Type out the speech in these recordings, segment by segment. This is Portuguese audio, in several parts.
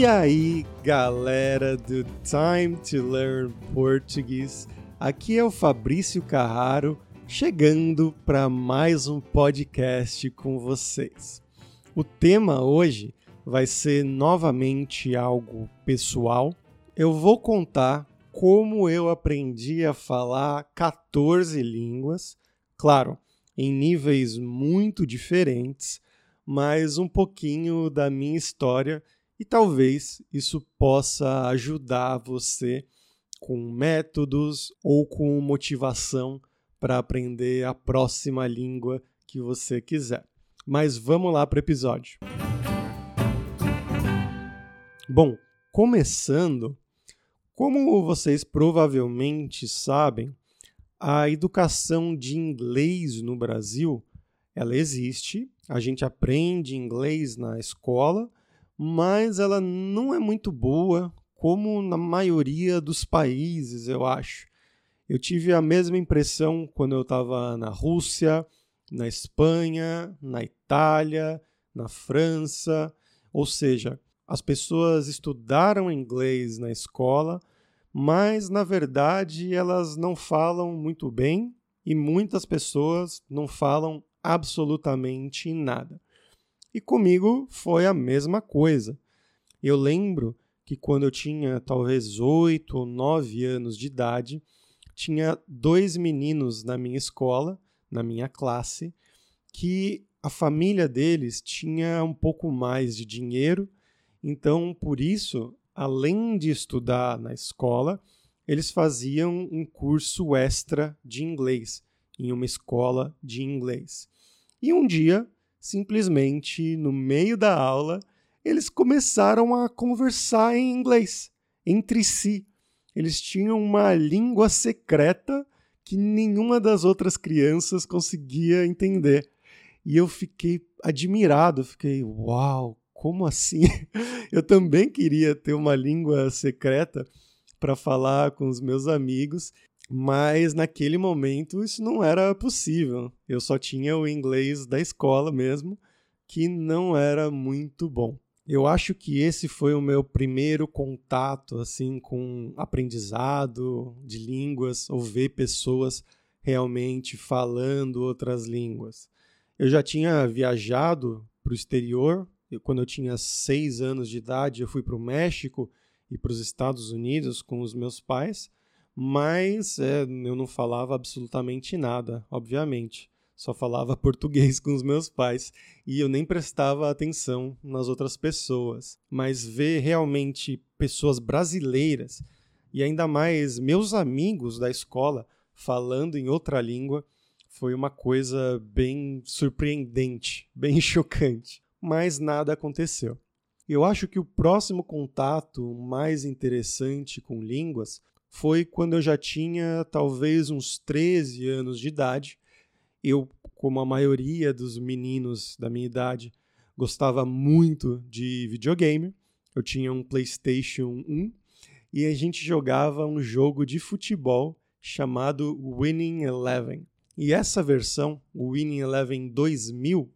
E aí, galera do Time to Learn Português, aqui é o Fabrício Carraro chegando para mais um podcast com vocês. O tema hoje vai ser novamente algo pessoal. Eu vou contar como eu aprendi a falar 14 línguas, claro, em níveis muito diferentes, mas um pouquinho da minha história e talvez isso possa ajudar você com métodos ou com motivação para aprender a próxima língua que você quiser. Mas vamos lá para o episódio. Bom, começando, como vocês provavelmente sabem, a educação de inglês no Brasil, ela existe, a gente aprende inglês na escola, mas ela não é muito boa, como na maioria dos países, eu acho. Eu tive a mesma impressão quando eu estava na Rússia, na Espanha, na Itália, na França. Ou seja, as pessoas estudaram inglês na escola, mas na verdade elas não falam muito bem e muitas pessoas não falam absolutamente nada. E comigo foi a mesma coisa. Eu lembro que quando eu tinha talvez oito ou nove anos de idade, tinha dois meninos na minha escola, na minha classe, que a família deles tinha um pouco mais de dinheiro, então por isso, além de estudar na escola, eles faziam um curso extra de inglês em uma escola de inglês. E um dia simplesmente no meio da aula, eles começaram a conversar em inglês entre si. Eles tinham uma língua secreta que nenhuma das outras crianças conseguia entender. E eu fiquei admirado, fiquei, uau, como assim? Eu também queria ter uma língua secreta para falar com os meus amigos mas naquele momento isso não era possível. Eu só tinha o inglês da escola mesmo, que não era muito bom. Eu acho que esse foi o meu primeiro contato assim com aprendizado de línguas ou ver pessoas realmente falando outras línguas. Eu já tinha viajado para o exterior. Eu, quando eu tinha seis anos de idade, eu fui para o México e para os Estados Unidos com os meus pais mas é, eu não falava absolutamente nada, obviamente. Só falava português com os meus pais e eu nem prestava atenção nas outras pessoas. Mas ver realmente pessoas brasileiras e ainda mais meus amigos da escola falando em outra língua foi uma coisa bem surpreendente, bem chocante. Mas nada aconteceu. Eu acho que o próximo contato mais interessante com línguas foi quando eu já tinha talvez uns 13 anos de idade. Eu, como a maioria dos meninos da minha idade, gostava muito de videogame. Eu tinha um PlayStation 1 e a gente jogava um jogo de futebol chamado Winning Eleven. E essa versão, o Winning Eleven 2000,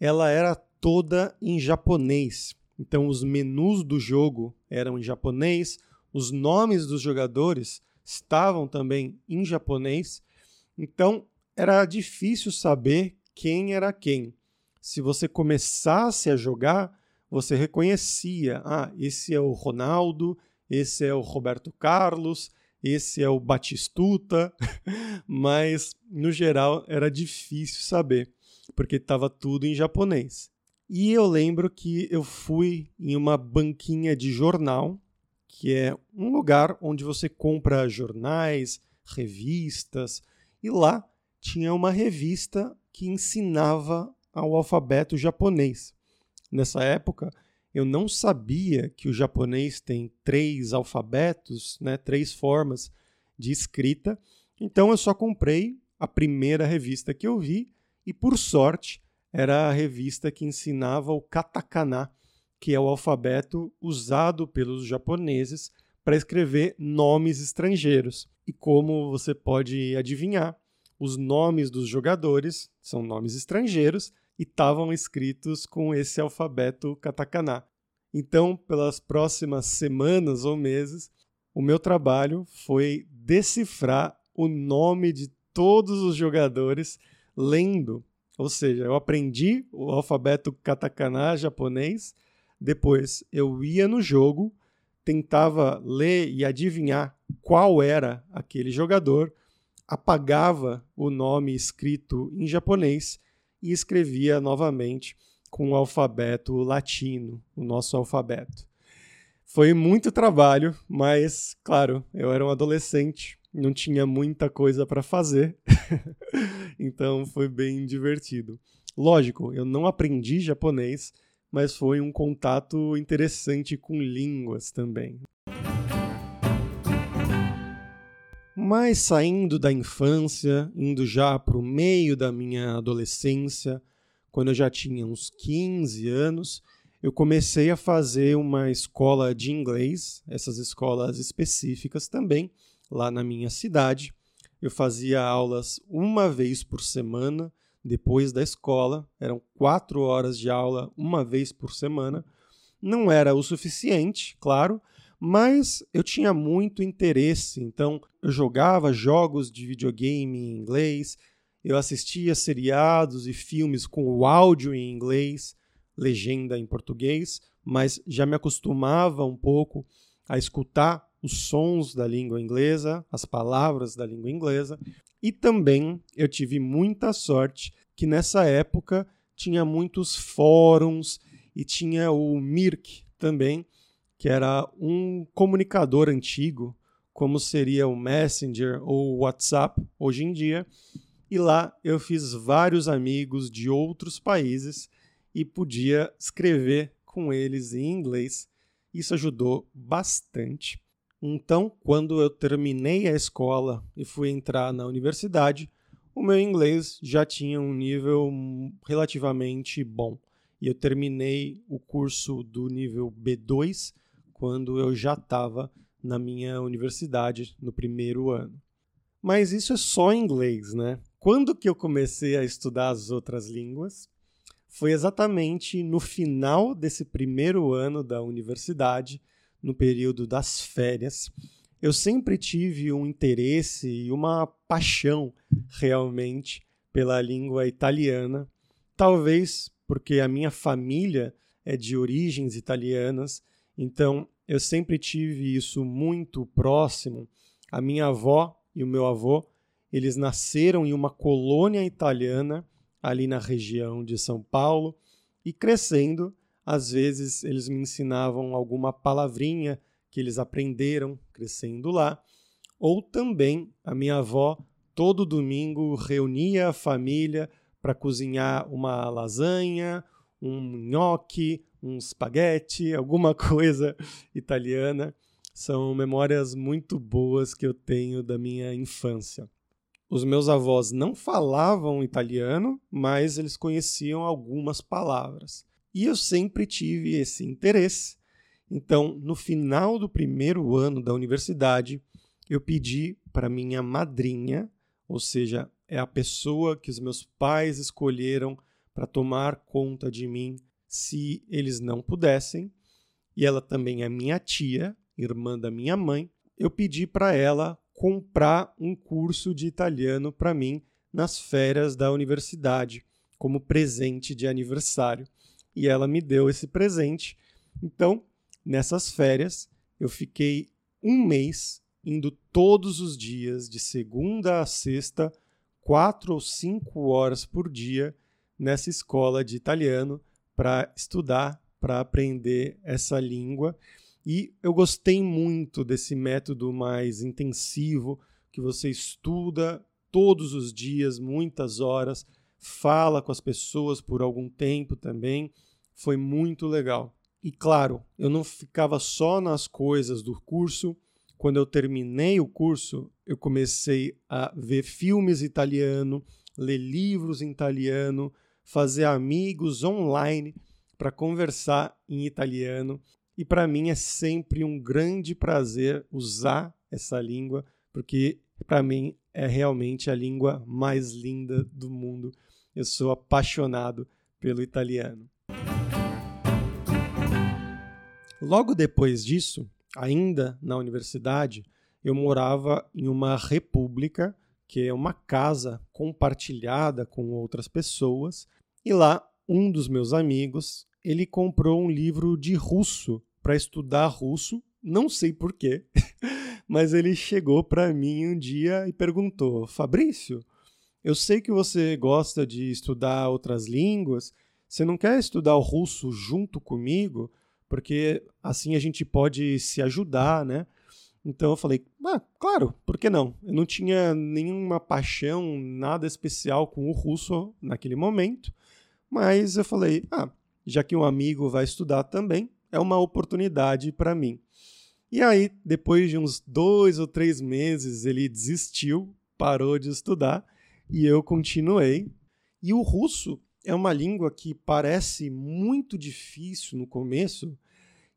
ela era toda em japonês. Então os menus do jogo eram em japonês, os nomes dos jogadores estavam também em japonês, então era difícil saber quem era quem. Se você começasse a jogar, você reconhecia: ah, esse é o Ronaldo, esse é o Roberto Carlos, esse é o Batistuta, mas no geral era difícil saber, porque estava tudo em japonês. E eu lembro que eu fui em uma banquinha de jornal que é um lugar onde você compra jornais, revistas, e lá tinha uma revista que ensinava ao alfabeto japonês. Nessa época, eu não sabia que o japonês tem três alfabetos, né, três formas de escrita, então eu só comprei a primeira revista que eu vi e, por sorte, era a revista que ensinava o katakana, que é o alfabeto usado pelos japoneses para escrever nomes estrangeiros. E como você pode adivinhar, os nomes dos jogadores são nomes estrangeiros e estavam escritos com esse alfabeto katakana. Então, pelas próximas semanas ou meses, o meu trabalho foi decifrar o nome de todos os jogadores lendo. Ou seja, eu aprendi o alfabeto katakana japonês, depois eu ia no jogo, tentava ler e adivinhar qual era aquele jogador, apagava o nome escrito em japonês e escrevia novamente com o alfabeto latino, o nosso alfabeto. Foi muito trabalho, mas, claro, eu era um adolescente, não tinha muita coisa para fazer, então foi bem divertido. Lógico, eu não aprendi japonês, mas foi um contato interessante com línguas também. Mas saindo da infância, indo já para o meio da minha adolescência, quando eu já tinha uns 15 anos, eu comecei a fazer uma escola de inglês, essas escolas específicas também, lá na minha cidade. Eu fazia aulas uma vez por semana depois da escola, eram quatro horas de aula uma vez por semana. Não era o suficiente, claro, mas eu tinha muito interesse, então eu jogava jogos de videogame em inglês, eu assistia seriados e filmes com o áudio em inglês, legenda em português, mas já me acostumava um pouco a escutar os sons da língua inglesa, as palavras da língua inglesa, e também eu tive muita sorte que nessa época tinha muitos fóruns e tinha o Mirk também, que era um comunicador antigo, como seria o Messenger ou o WhatsApp hoje em dia. E lá eu fiz vários amigos de outros países e podia escrever com eles em inglês. Isso ajudou bastante. Então, quando eu terminei a escola e fui entrar na universidade, o meu inglês já tinha um nível relativamente bom. E eu terminei o curso do nível B2 quando eu já estava na minha universidade no primeiro ano. Mas isso é só inglês, né? Quando que eu comecei a estudar as outras línguas? foi exatamente no final desse primeiro ano da universidade, no período das férias. Eu sempre tive um interesse e uma paixão realmente pela língua italiana, talvez porque a minha família é de origens italianas, então eu sempre tive isso muito próximo. A minha avó e o meu avô, eles nasceram em uma colônia italiana ali na região de São Paulo e crescendo, às vezes eles me ensinavam alguma palavrinha que eles aprenderam crescendo lá, ou também a minha avó todo domingo reunia a família para cozinhar uma lasanha, um nhoque, um espaguete, alguma coisa italiana. São memórias muito boas que eu tenho da minha infância. Os meus avós não falavam italiano, mas eles conheciam algumas palavras. E eu sempre tive esse interesse. Então, no final do primeiro ano da universidade, eu pedi para minha madrinha, ou seja, é a pessoa que os meus pais escolheram para tomar conta de mim se eles não pudessem, e ela também é minha tia, irmã da minha mãe. Eu pedi para ela comprar um curso de italiano para mim nas férias da universidade, como presente de aniversário. E ela me deu esse presente. Então, nessas férias, eu fiquei um mês indo todos os dias, de segunda a sexta, quatro ou cinco horas por dia, nessa escola de italiano para estudar, para aprender essa língua. E eu gostei muito desse método mais intensivo, que você estuda todos os dias, muitas horas, fala com as pessoas por algum tempo também. Foi muito legal. E claro, eu não ficava só nas coisas do curso. Quando eu terminei o curso, eu comecei a ver filmes italiano, ler livros em italiano, fazer amigos online para conversar em italiano e para mim é sempre um grande prazer usar essa língua, porque para mim é realmente a língua mais linda do mundo. Eu sou apaixonado pelo italiano. Logo depois disso, ainda na universidade, eu morava em uma república, que é uma casa compartilhada com outras pessoas, e lá um dos meus amigos, ele comprou um livro de russo para estudar russo, não sei porquê, mas ele chegou para mim um dia e perguntou: Fabrício, eu sei que você gosta de estudar outras línguas, você não quer estudar o russo junto comigo? Porque assim a gente pode se ajudar, né? Então eu falei, ah, claro, por que não? Eu não tinha nenhuma paixão, nada especial com o russo naquele momento, mas eu falei, ah, já que um amigo vai estudar também, é uma oportunidade para mim. E aí, depois de uns dois ou três meses, ele desistiu, parou de estudar e eu continuei. E o russo é uma língua que parece muito difícil no começo,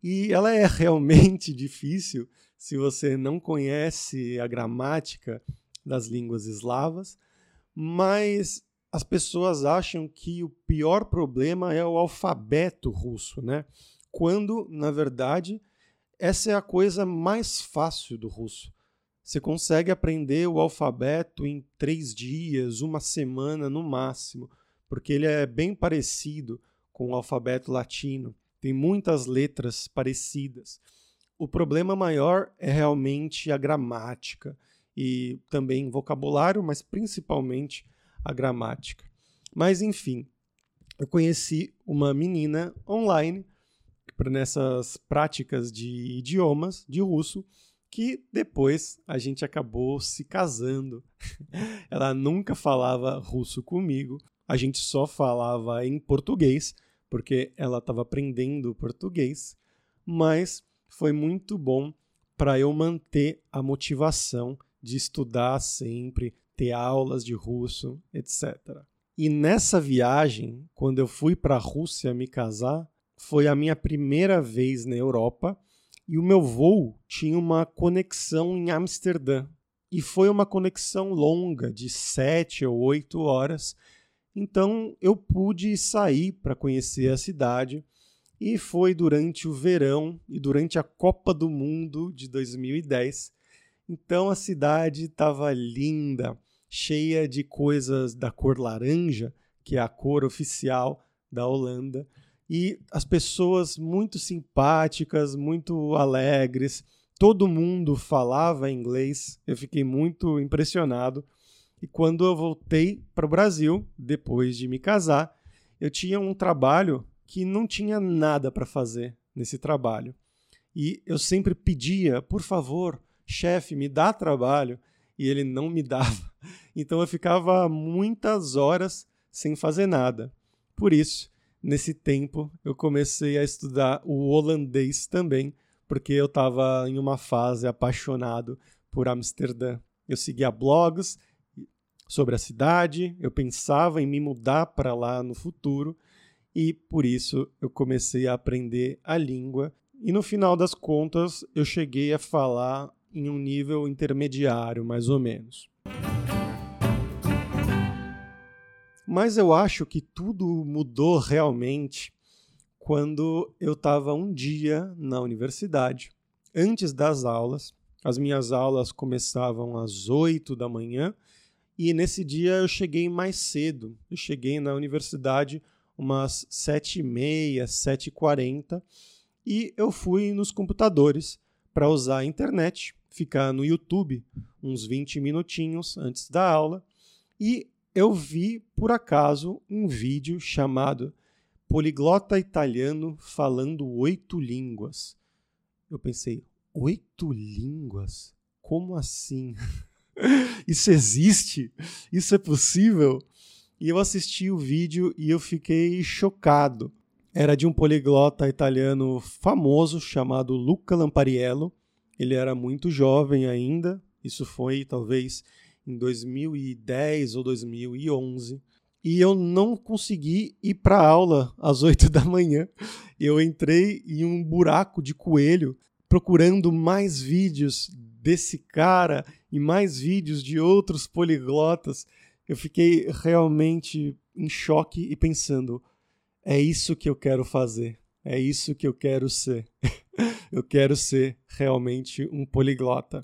e ela é realmente difícil se você não conhece a gramática das línguas eslavas, mas as pessoas acham que o pior problema é o alfabeto russo, né? Quando, na verdade, essa é a coisa mais fácil do russo. Você consegue aprender o alfabeto em três dias, uma semana no máximo, porque ele é bem parecido com o alfabeto latino. Tem muitas letras parecidas. O problema maior é realmente a gramática e também vocabulário, mas principalmente a gramática. Mas enfim, eu conheci uma menina online nessas práticas de idiomas de russo que depois a gente acabou se casando. Ela nunca falava russo comigo, a gente só falava em português, porque ela estava aprendendo português, mas foi muito bom para eu manter a motivação de estudar sempre, ter aulas de russo, etc. E nessa viagem, quando eu fui para a Rússia me casar, foi a minha primeira vez na Europa e o meu voo tinha uma conexão em Amsterdã. E foi uma conexão longa, de sete ou oito horas. Então eu pude sair para conhecer a cidade. E foi durante o verão e durante a Copa do Mundo de 2010. Então a cidade estava linda, cheia de coisas da cor laranja, que é a cor oficial da Holanda, e as pessoas muito simpáticas, muito alegres. Todo mundo falava inglês. Eu fiquei muito impressionado. E quando eu voltei para o Brasil, depois de me casar, eu tinha um trabalho que não tinha nada para fazer nesse trabalho. E eu sempre pedia, por favor, chefe, me dá trabalho e ele não me dava. Então eu ficava muitas horas sem fazer nada. Por isso, nesse tempo, eu comecei a estudar o holandês também, porque eu estava em uma fase apaixonado por Amsterdã. Eu seguia blogs sobre a cidade, eu pensava em me mudar para lá no futuro e por isso eu comecei a aprender a língua. E no final das contas, eu cheguei a falar em um nível intermediário, mais ou menos. Mas eu acho que tudo mudou realmente quando eu estava um dia na universidade, antes das aulas. As minhas aulas começavam às 8 da manhã e nesse dia eu cheguei mais cedo. Eu cheguei na universidade umas 7h30, 7h40 e eu fui nos computadores para usar a internet ficar no YouTube uns 20 minutinhos antes da aula e eu vi por acaso um vídeo chamado Poliglota Italiano Falando Oito Línguas. Eu pensei, oito línguas? Como assim? Isso existe? Isso é possível? E eu assisti o vídeo e eu fiquei chocado. Era de um poliglota italiano famoso chamado Luca Lampariello ele era muito jovem ainda, isso foi talvez em 2010 ou 2011. E eu não consegui ir para aula às 8 da manhã. Eu entrei em um buraco de coelho procurando mais vídeos desse cara e mais vídeos de outros poliglotas. Eu fiquei realmente em choque e pensando: é isso que eu quero fazer. é isso que eu quero ser. eu quero ser realmente um poliglota.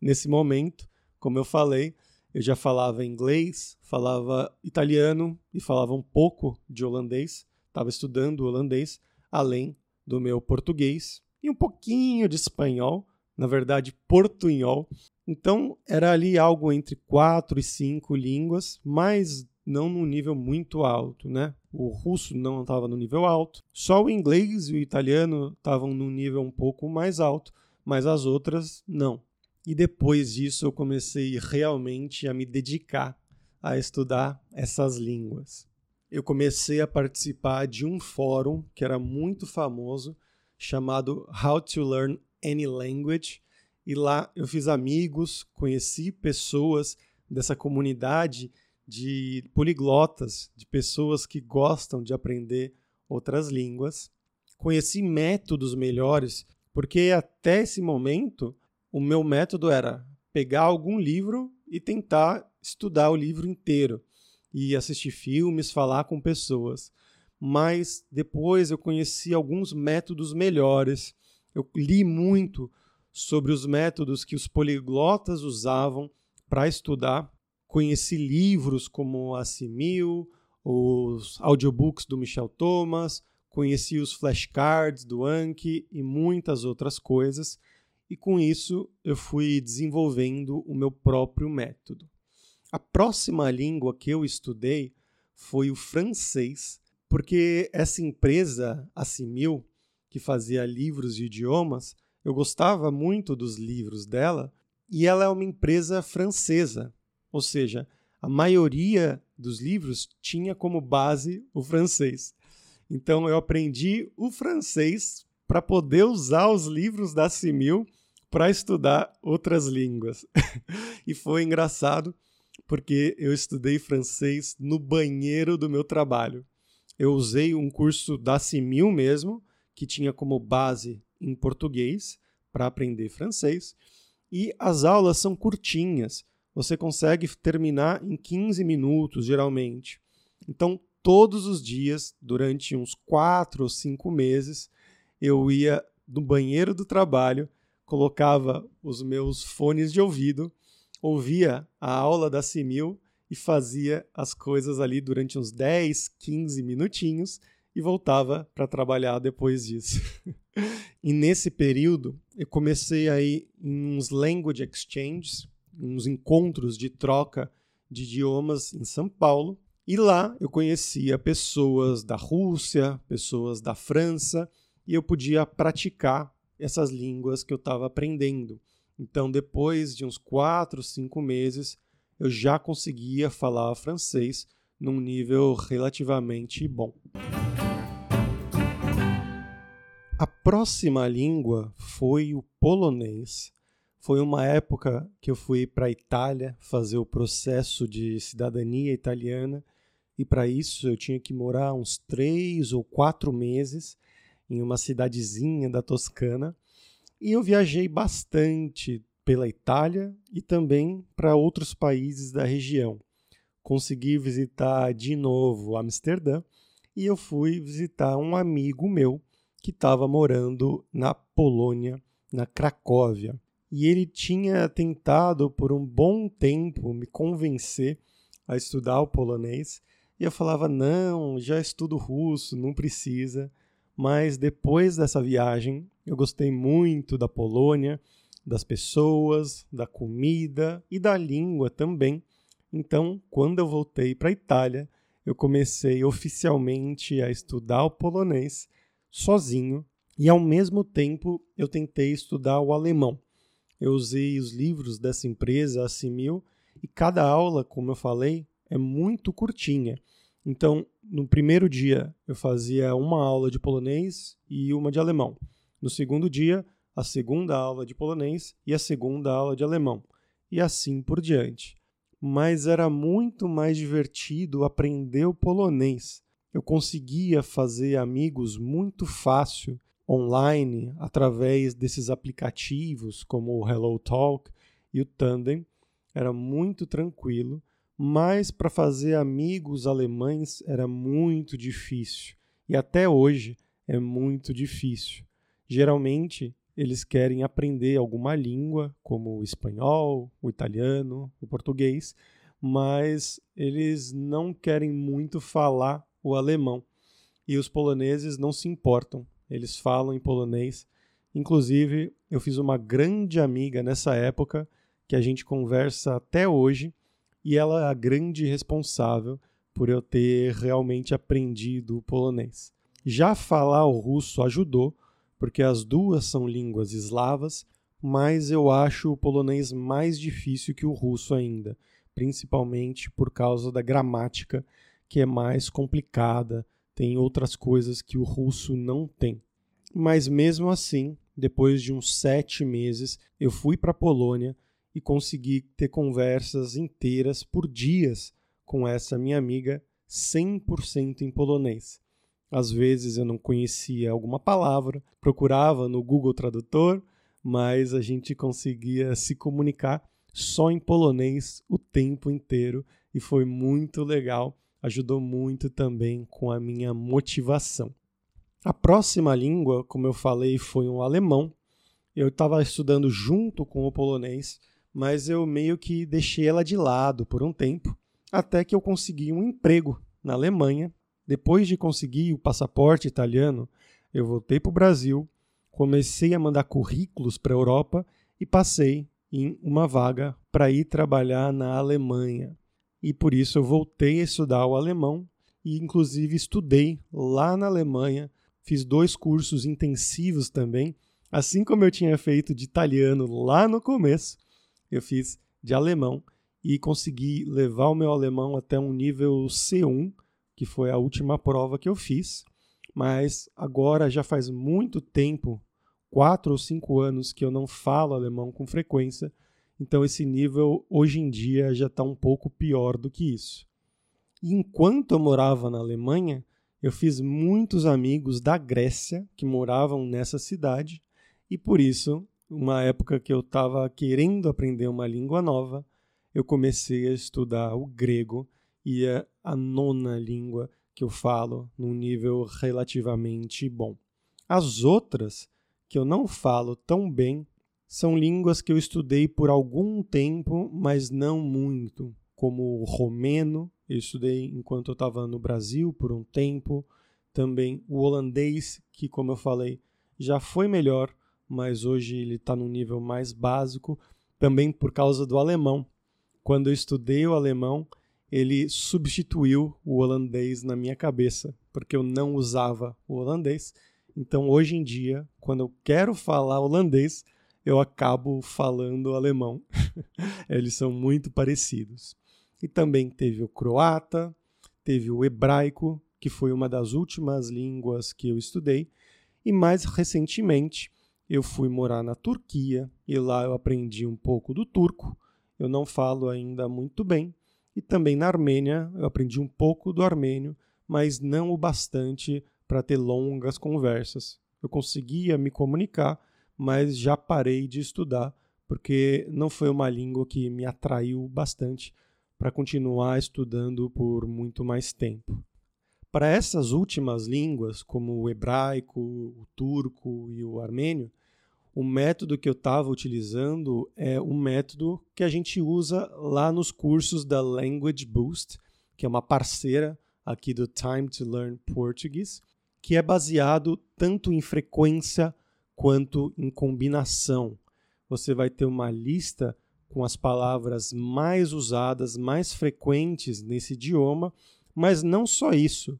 Nesse momento, como eu falei, eu já falava inglês, falava italiano e falava um pouco de holandês. Estava estudando holandês, além do meu português e um pouquinho de espanhol, na verdade, portunhol. Então, era ali algo entre quatro e cinco línguas, mas não num nível muito alto, né? O russo não estava no nível alto, só o inglês e o italiano estavam num nível um pouco mais alto, mas as outras não. E depois disso eu comecei realmente a me dedicar a estudar essas línguas. Eu comecei a participar de um fórum que era muito famoso, chamado How to Learn Any Language. E lá eu fiz amigos, conheci pessoas dessa comunidade de poliglotas, de pessoas que gostam de aprender outras línguas. Conheci métodos melhores, porque até esse momento o meu método era pegar algum livro e tentar estudar o livro inteiro e assistir filmes, falar com pessoas mas depois eu conheci alguns métodos melhores. Eu li muito sobre os métodos que os poliglotas usavam para estudar. Conheci livros como Assimil, os audiobooks do Michel Thomas, conheci os flashcards do Anki e muitas outras coisas. E com isso eu fui desenvolvendo o meu próprio método. A próxima língua que eu estudei foi o francês, porque essa empresa, a Simil, que fazia livros de idiomas, eu gostava muito dos livros dela, e ela é uma empresa francesa, ou seja, a maioria dos livros tinha como base o francês. Então eu aprendi o francês para poder usar os livros da Simil para estudar outras línguas. e foi engraçado porque eu estudei francês no banheiro do meu trabalho eu usei um curso da Simil mesmo, que tinha como base em português para aprender francês. E as aulas são curtinhas, você consegue terminar em 15 minutos, geralmente. Então, todos os dias, durante uns 4 ou 5 meses, eu ia no banheiro do trabalho, colocava os meus fones de ouvido, ouvia a aula da Simil e fazia as coisas ali durante uns 10, 15 minutinhos e voltava para trabalhar depois disso. e nesse período, eu comecei aí em uns language exchanges, uns encontros de troca de idiomas em São Paulo, e lá eu conhecia pessoas da Rússia, pessoas da França, e eu podia praticar essas línguas que eu estava aprendendo. Então, depois de uns quatro, cinco meses, eu já conseguia falar francês num nível relativamente bom. Próxima língua foi o polonês. Foi uma época que eu fui para a Itália fazer o processo de cidadania italiana e para isso eu tinha que morar uns três ou quatro meses em uma cidadezinha da Toscana e eu viajei bastante pela Itália e também para outros países da região. Consegui visitar de novo Amsterdã e eu fui visitar um amigo meu que estava morando na Polônia, na Cracóvia. E ele tinha tentado por um bom tempo me convencer a estudar o polonês. E eu falava: não, já estudo russo, não precisa. Mas depois dessa viagem, eu gostei muito da Polônia das pessoas, da comida e da língua também. Então, quando eu voltei para a Itália, eu comecei oficialmente a estudar o polonês sozinho e, ao mesmo tempo, eu tentei estudar o alemão. Eu usei os livros dessa empresa, a Simil, e cada aula, como eu falei, é muito curtinha. Então, no primeiro dia, eu fazia uma aula de polonês e uma de alemão. No segundo dia, a segunda aula de polonês e a segunda aula de alemão, e assim por diante. Mas era muito mais divertido aprender o polonês. Eu conseguia fazer amigos muito fácil online através desses aplicativos como o HelloTalk e o Tandem. Era muito tranquilo, mas para fazer amigos alemães era muito difícil. E até hoje é muito difícil. Geralmente, eles querem aprender alguma língua, como o espanhol, o italiano, o português, mas eles não querem muito falar o alemão. E os poloneses não se importam, eles falam em polonês. Inclusive, eu fiz uma grande amiga nessa época que a gente conversa até hoje, e ela é a grande responsável por eu ter realmente aprendido o polonês. Já falar o russo ajudou, porque as duas são línguas eslavas, mas eu acho o polonês mais difícil que o russo ainda, principalmente por causa da gramática, que é mais complicada, tem outras coisas que o russo não tem. Mas mesmo assim, depois de uns sete meses, eu fui para a Polônia e consegui ter conversas inteiras por dias com essa minha amiga 100% em polonês. Às vezes eu não conhecia alguma palavra, procurava no Google Tradutor, mas a gente conseguia se comunicar só em polonês o tempo inteiro e foi muito legal, ajudou muito também com a minha motivação. A próxima língua, como eu falei, foi o alemão. Eu estava estudando junto com o polonês mas eu meio que deixei ela de lado por um tempo, até que eu consegui um emprego na Alemanha. Depois de conseguir o passaporte italiano, eu voltei para o Brasil, comecei a mandar currículos para a Europa e passei em uma vaga para ir trabalhar na Alemanha. E por isso eu voltei a estudar o alemão e, inclusive, estudei lá na Alemanha. Fiz dois cursos intensivos também, assim como eu tinha feito de italiano lá no começo eu fiz de alemão e consegui levar o meu alemão até um nível C1, que foi a última prova que eu fiz. Mas agora já faz muito tempo, quatro ou cinco anos, que eu não falo alemão com frequência. Então esse nível hoje em dia já está um pouco pior do que isso. E enquanto eu morava na Alemanha, eu fiz muitos amigos da Grécia que moravam nessa cidade e por isso uma época que eu estava querendo aprender uma língua nova, eu comecei a estudar o grego e é a nona língua que eu falo num nível relativamente bom. As outras, que eu não falo tão bem, são línguas que eu estudei por algum tempo, mas não muito, como o romeno, eu estudei enquanto eu estava no Brasil por um tempo, também o holandês, que, como eu falei, já foi melhor mas hoje ele está num nível mais básico, também por causa do alemão. Quando eu estudei o alemão, ele substituiu o holandês na minha cabeça, porque eu não usava o holandês. Então, hoje em dia, quando eu quero falar holandês, eu acabo falando alemão. Eles são muito parecidos. E também teve o croata, teve o hebraico, que foi uma das últimas línguas que eu estudei, e mais recentemente eu fui morar na Turquia e lá eu aprendi um pouco do turco. Eu não falo ainda muito bem. E também na Armênia eu aprendi um pouco do armênio, mas não o bastante para ter longas conversas. Eu conseguia me comunicar, mas já parei de estudar porque não foi uma língua que me atraiu bastante para continuar estudando por muito mais tempo. Para essas últimas línguas, como o hebraico, o turco e o armênio, o método que eu estava utilizando é um método que a gente usa lá nos cursos da Language Boost, que é uma parceira aqui do Time to Learn Portuguese, que é baseado tanto em frequência quanto em combinação. Você vai ter uma lista com as palavras mais usadas, mais frequentes nesse idioma, mas não só isso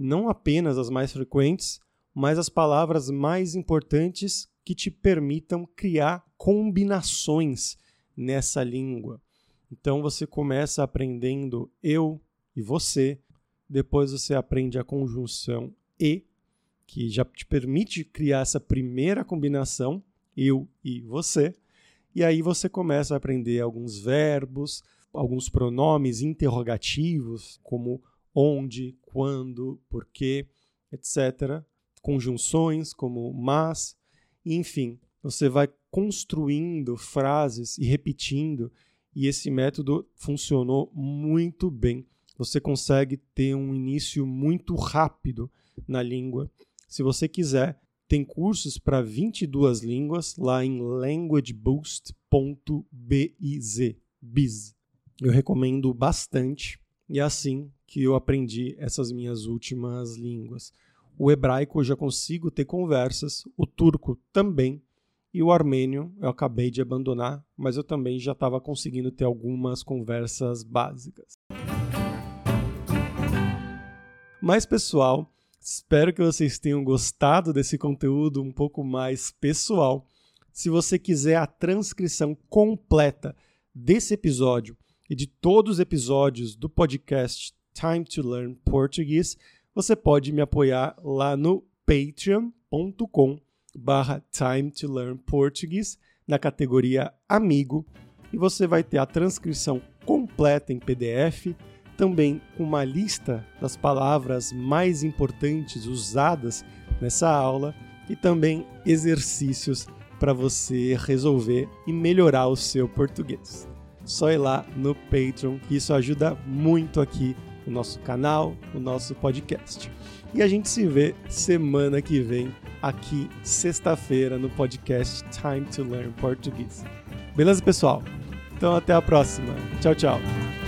não apenas as mais frequentes, mas as palavras mais importantes que te permitam criar combinações nessa língua. Então você começa aprendendo eu e você, depois você aprende a conjunção e, que já te permite criar essa primeira combinação, eu e você, e aí você começa a aprender alguns verbos, alguns pronomes interrogativos, como onde, quando, porquê, etc. Conjunções como mas, enfim, você vai construindo frases e repetindo, e esse método funcionou muito bem. Você consegue ter um início muito rápido na língua, Se você quiser, tem cursos para 22 línguas lá em languageboost.biz. Biz. Eu recomendo bastante e é assim que eu aprendi essas minhas últimas línguas. O hebraico eu já consigo ter conversas, o turco também, e o armênio eu acabei de abandonar, mas eu também já estava conseguindo ter algumas conversas básicas. Mas, pessoal, espero que vocês tenham gostado desse conteúdo um pouco mais pessoal. Se você quiser a transcrição completa desse episódio e de todos os episódios do podcast Time to Learn Português, você pode me apoiar lá no patreon.com barra Time to Learn Português na categoria Amigo e você vai ter a transcrição completa em PDF, também uma lista das palavras mais importantes usadas nessa aula e também exercícios para você resolver e melhorar o seu português. Só ir lá no Patreon, que isso ajuda muito aqui o nosso canal, o nosso podcast. E a gente se vê semana que vem, aqui, sexta-feira, no podcast Time to Learn Português. Beleza, pessoal? Então, até a próxima. Tchau, tchau.